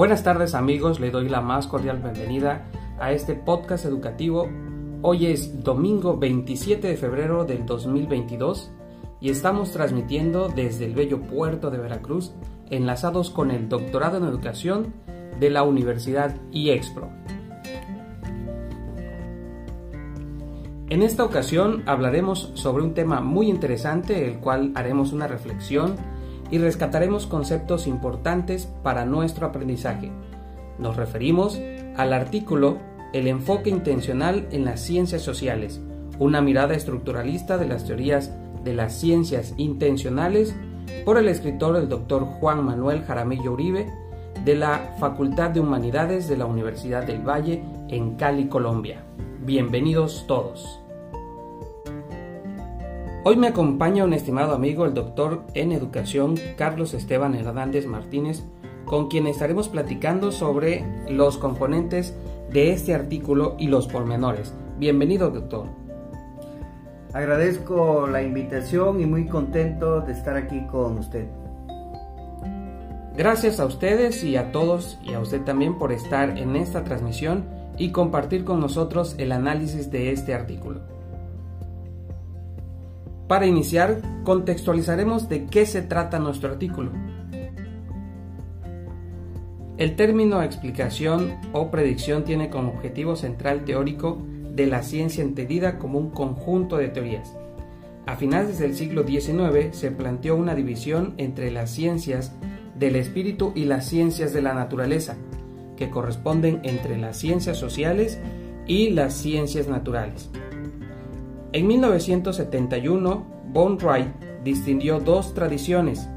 Buenas tardes amigos, le doy la más cordial bienvenida a este podcast educativo. Hoy es domingo 27 de febrero del 2022 y estamos transmitiendo desde el bello puerto de Veracruz, enlazados con el doctorado en educación de la Universidad IEXPRO. En esta ocasión hablaremos sobre un tema muy interesante, el cual haremos una reflexión y rescataremos conceptos importantes para nuestro aprendizaje. Nos referimos al artículo El enfoque intencional en las ciencias sociales, una mirada estructuralista de las teorías de las ciencias intencionales por el escritor el doctor Juan Manuel Jaramillo Uribe de la Facultad de Humanidades de la Universidad del Valle en Cali, Colombia. Bienvenidos todos. Hoy me acompaña un estimado amigo, el doctor en educación Carlos Esteban Hernández Martínez, con quien estaremos platicando sobre los componentes de este artículo y los pormenores. Bienvenido, doctor. Agradezco la invitación y muy contento de estar aquí con usted. Gracias a ustedes y a todos y a usted también por estar en esta transmisión y compartir con nosotros el análisis de este artículo. Para iniciar, contextualizaremos de qué se trata nuestro artículo. El término explicación o predicción tiene como objetivo central teórico de la ciencia entendida como un conjunto de teorías. A finales del siglo XIX se planteó una división entre las ciencias del espíritu y las ciencias de la naturaleza, que corresponden entre las ciencias sociales y las ciencias naturales. En 1971, Von Wright distinguió dos tradiciones,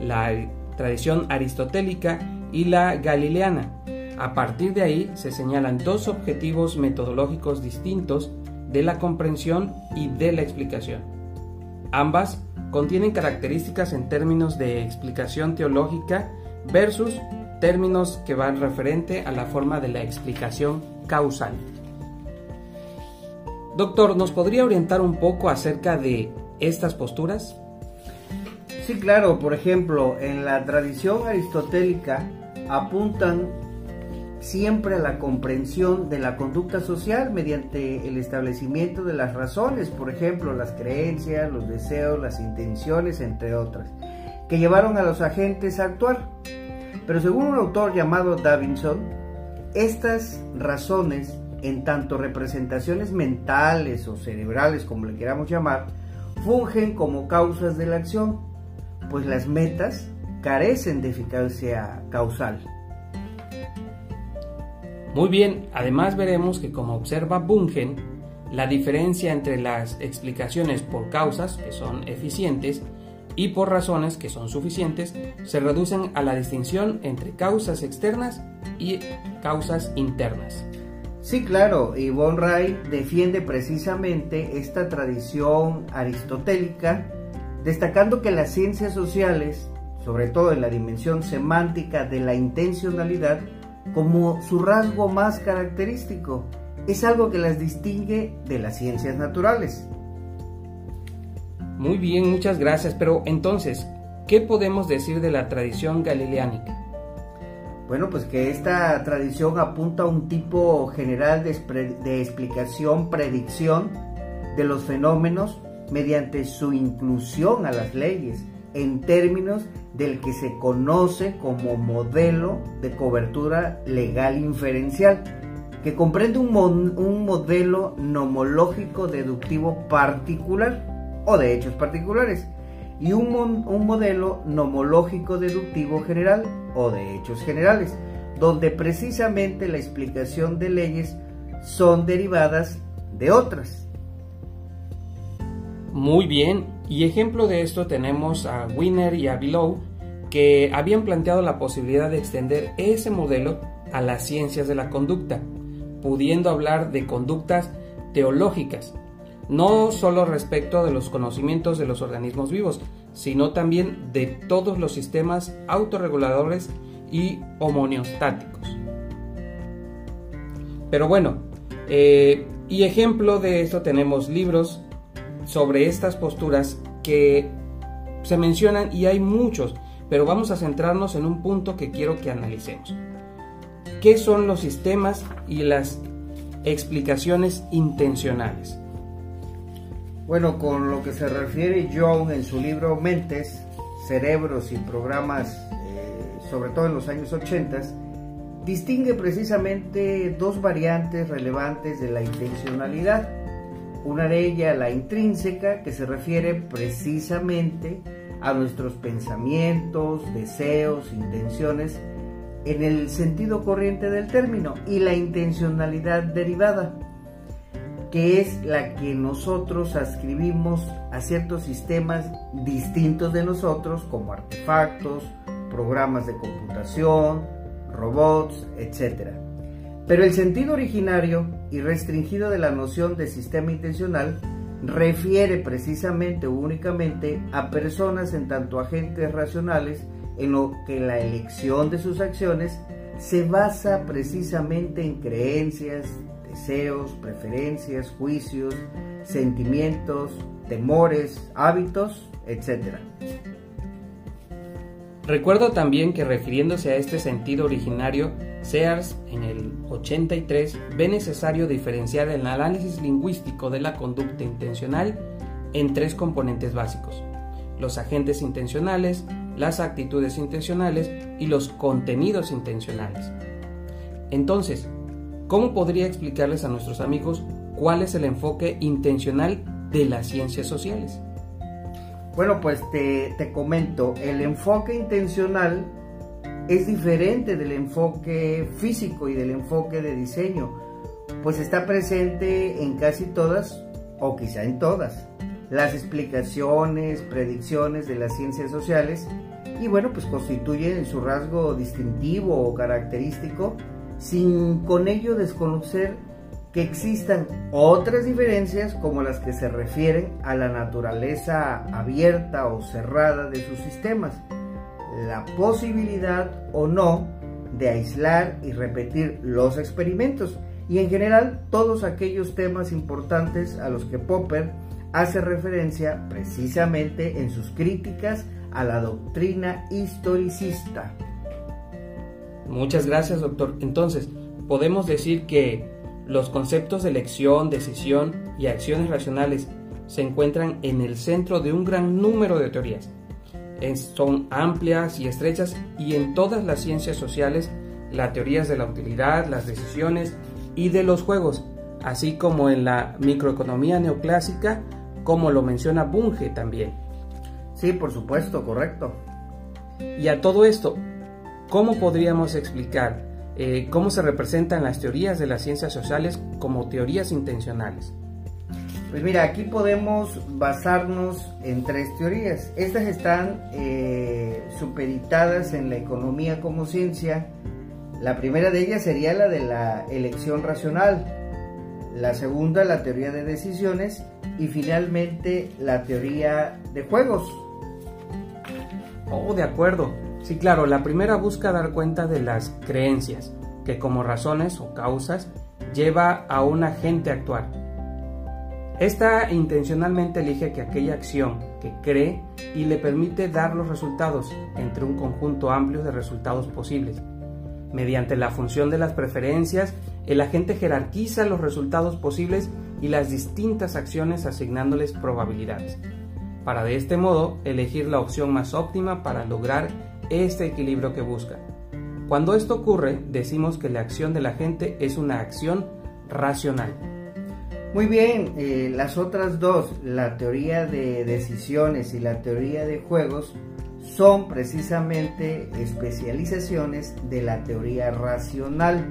la tradición aristotélica y la galileana. A partir de ahí se señalan dos objetivos metodológicos distintos de la comprensión y de la explicación. Ambas contienen características en términos de explicación teológica versus términos que van referente a la forma de la explicación causal. Doctor, ¿nos podría orientar un poco acerca de estas posturas? Sí, claro. Por ejemplo, en la tradición aristotélica apuntan siempre a la comprensión de la conducta social mediante el establecimiento de las razones, por ejemplo, las creencias, los deseos, las intenciones, entre otras, que llevaron a los agentes a actuar. Pero según un autor llamado Davinson, estas razones en tanto representaciones mentales o cerebrales, como le queramos llamar, fungen como causas de la acción, pues las metas carecen de eficacia causal. Muy bien, además veremos que como observa Bungen, la diferencia entre las explicaciones por causas, que son eficientes, y por razones, que son suficientes, se reducen a la distinción entre causas externas y causas internas. Sí, claro, y Von Ray defiende precisamente esta tradición aristotélica, destacando que las ciencias sociales, sobre todo en la dimensión semántica de la intencionalidad, como su rasgo más característico, es algo que las distingue de las ciencias naturales. Muy bien, muchas gracias, pero entonces, ¿qué podemos decir de la tradición galileánica? Bueno, pues que esta tradición apunta a un tipo general de, explicación, predicción de los fenómenos mediante su inclusión a las leyes en términos del que se conoce como modelo de cobertura legal inferencial, que comprende un, un modelo nomológico deductivo particular o de hechos particulares y un, modelo nomológico deductivo general o de hechos generales, donde precisamente la explicación de leyes son derivadas de otras. Muy bien, y ejemplo de esto tenemos a Winner y a Below, que habían planteado la posibilidad de extender ese modelo a las ciencias de la conducta, pudiendo hablar de conductas teológicas, no solo respecto de los conocimientos de los organismos vivos, sino también de todos los sistemas autorreguladores y homoneostáticos. Pero bueno, eh, y ejemplo de esto tenemos libros sobre estas posturas que se mencionan y hay muchos, pero vamos a centrarnos en un punto que quiero que analicemos. ¿qué son los sistemas y las explicaciones intencionales? Bueno, con lo que se refiere Young en su libro Mentes, Cerebros y Programas, eh, sobre todo en los años 80, distingue precisamente dos variantes relevantes de la intencionalidad. Una de ellas, la intrínseca, que se refiere precisamente a nuestros pensamientos, deseos, intenciones, en el sentido corriente del término, y la intencionalidad derivada, que es la que nosotros ascribimos a ciertos sistemas distintos de nosotros, como artefactos, programas de computación, robots, etc. Pero el sentido originario y restringido de la noción de sistema intencional refiere precisamente o únicamente a personas en tanto agentes racionales en lo que la elección de sus acciones se basa precisamente en creencias, deseos, preferencias, juicios, sentimientos, temores, hábitos, etc. Recuerdo también que refiriéndose a este sentido originario, Sears en el 83 ve necesario diferenciar el análisis lingüístico de la conducta intencional en tres componentes básicos, los agentes intencionales, las actitudes intencionales y los contenidos intencionales. Entonces, ¿cómo podría explicarles a nuestros amigos cuál es el enfoque intencional de las ciencias sociales? Bueno, pues te, te comento, el enfoque intencional es diferente del enfoque físico y del enfoque de diseño, pues está presente en casi todas, o quizá en todas, las explicaciones, predicciones de las ciencias sociales y bueno, pues constituye en su rasgo distintivo o característico sin con ello desconocer que existan otras diferencias como las que se refieren a la naturaleza abierta o cerrada de sus sistemas, la posibilidad o no de aislar y repetir los experimentos y en general todos aquellos temas importantes a los que Popper hace referencia precisamente en sus críticas a la doctrina historicista. Muchas gracias, doctor. Entonces, podemos decir que los conceptos de elección, decisión y acciones racionales se encuentran en el centro de un gran número de teorías. Son amplias y estrechas y en todas las ciencias sociales, las teorías de la utilidad, las decisiones y de los juegos, así como en la microeconomía neoclásica, como lo menciona Bunge también. Sí, por supuesto, correcto. Y a todo esto, ¿cómo podríamos explicar eh, cómo se representan las teorías de las ciencias sociales como teorías intencionales? Pues mira, aquí podemos basarnos en tres teorías. Estas están eh, supeditadas en la economía como ciencia. La primera de ellas sería la de la elección racional, la segunda la teoría de decisiones y finalmente la teoría de juegos. Oh, de acuerdo. Sí, claro, la primera busca dar cuenta de las creencias, que como razones o causas lleva a un agente a actuar. Esta intencionalmente elige que aquella acción que cree y le permite dar los resultados entre un conjunto amplio de resultados posibles. Mediante la función de las preferencias, el agente jerarquiza los resultados posibles y las distintas acciones asignándoles probabilidades, para de este modo elegir la opción más óptima para lograr este equilibrio que busca. Cuando esto ocurre, decimos que la acción del agente es una acción racional. Muy bien, eh, las otras dos, la teoría de decisiones y la teoría de juegos, son precisamente especializaciones de la teoría racional.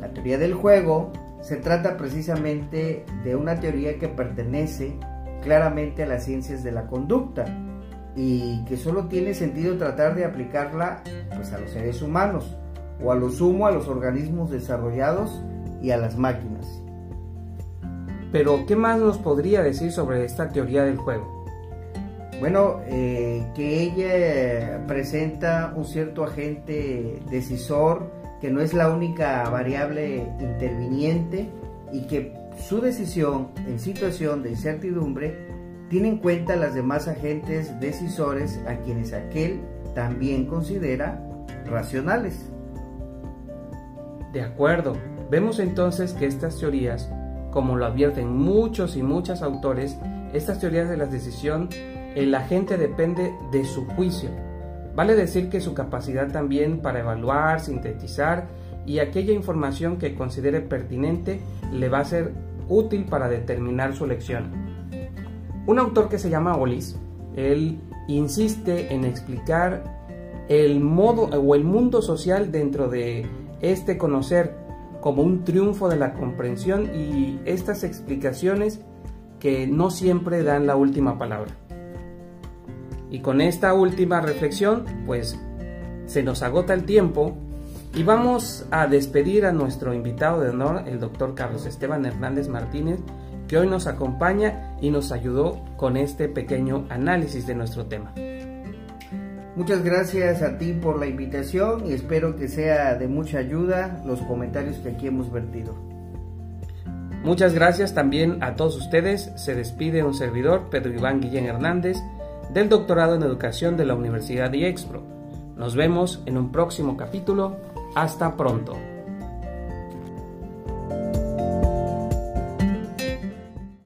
La teoría del juego se trata precisamente de una teoría que pertenece claramente a las ciencias de la conducta y que solo tiene sentido tratar de aplicarla pues, a los seres humanos o a lo sumo a los organismos desarrollados y a las máquinas. Pero, ¿qué más nos podría decir sobre esta teoría del juego? Bueno, eh, que ella presenta un cierto agente decisor que no es la única variable interviniente y que su decisión en situación de incertidumbre tiene en cuenta las demás agentes decisores a quienes aquel también considera racionales. De acuerdo, vemos entonces que estas teorías, como lo advierten muchos y muchas autores, estas teorías de la decisión, el agente depende de su juicio. Vale decir que su capacidad también para evaluar, sintetizar y aquella información que considere pertinente le va a ser útil para determinar su elección. Un autor que se llama Olis, él insiste en explicar el modo o el mundo social dentro de este conocer como un triunfo de la comprensión y estas explicaciones que no siempre dan la última palabra. Y con esta última reflexión, pues se nos agota el tiempo y vamos a despedir a nuestro invitado de honor, el doctor Carlos Esteban Hernández Martínez, que hoy nos acompaña y nos ayudó con este pequeño análisis de nuestro tema. Muchas gracias a ti por la invitación y espero que sea de mucha ayuda los comentarios que aquí hemos vertido. Muchas gracias también a todos ustedes. Se despide un servidor, Pedro Iván Guillén Hernández, del doctorado en educación de la Universidad de Expro. Nos vemos en un próximo capítulo. Hasta pronto.